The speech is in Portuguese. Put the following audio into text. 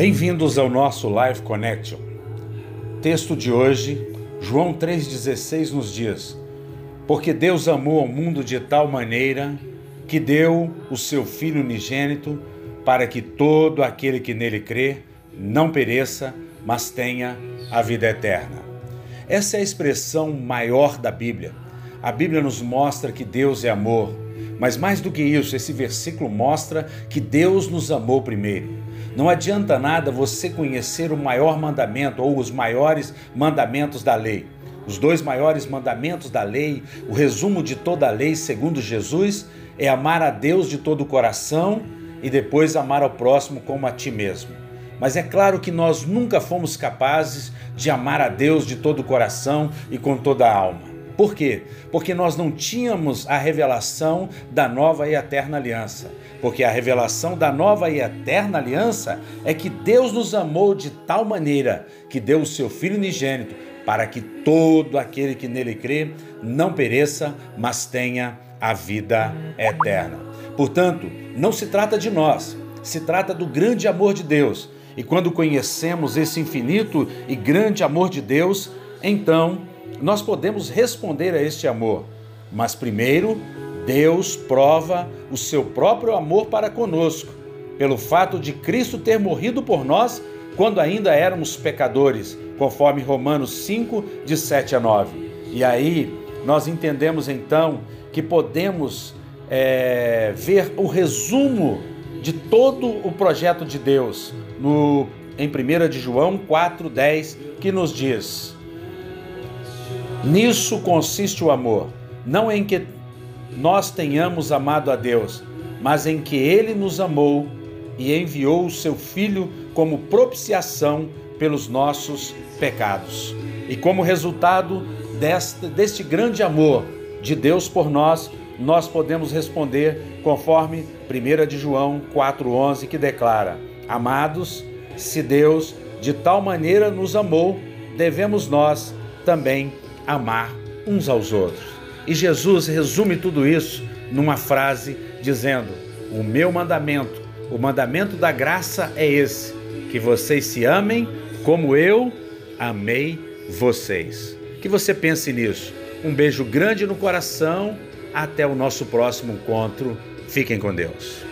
Bem-vindos ao nosso Live Connection. Texto de hoje, João 3,16 nos diz: Porque Deus amou ao mundo de tal maneira que deu o seu Filho unigênito para que todo aquele que nele crê não pereça, mas tenha a vida eterna. Essa é a expressão maior da Bíblia. A Bíblia nos mostra que Deus é amor, mas mais do que isso, esse versículo mostra que Deus nos amou primeiro. Não adianta nada você conhecer o maior mandamento ou os maiores mandamentos da lei. Os dois maiores mandamentos da lei, o resumo de toda a lei, segundo Jesus, é amar a Deus de todo o coração e depois amar ao próximo como a ti mesmo. Mas é claro que nós nunca fomos capazes de amar a Deus de todo o coração e com toda a alma. Por quê? Porque nós não tínhamos a revelação da nova e eterna aliança. Porque a revelação da nova e eterna aliança é que Deus nos amou de tal maneira que deu o seu Filho unigênito para que todo aquele que nele crê não pereça, mas tenha a vida eterna. Portanto, não se trata de nós, se trata do grande amor de Deus e quando conhecemos esse infinito e grande amor de Deus, então nós podemos responder a este amor. Mas primeiro, Deus prova o seu próprio amor para conosco, pelo fato de Cristo ter morrido por nós quando ainda éramos pecadores, conforme Romanos 5, de 7 a 9. E aí nós entendemos então que podemos é, ver o resumo de todo o projeto de Deus no, em 1 de João 4,10, que nos diz: Nisso consiste o amor, não em que nós tenhamos amado a Deus, mas em que Ele nos amou e enviou o seu Filho como propiciação pelos nossos pecados. E como resultado deste, deste grande amor de Deus por nós, nós podemos responder conforme 1 de João 4,11, que declara: Amados, se Deus de tal maneira nos amou, devemos nós também amar uns aos outros. E Jesus resume tudo isso numa frase dizendo: O meu mandamento, o mandamento da graça é esse, que vocês se amem como eu amei vocês. Que você pense nisso. Um beijo grande no coração. Até o nosso próximo encontro. Fiquem com Deus.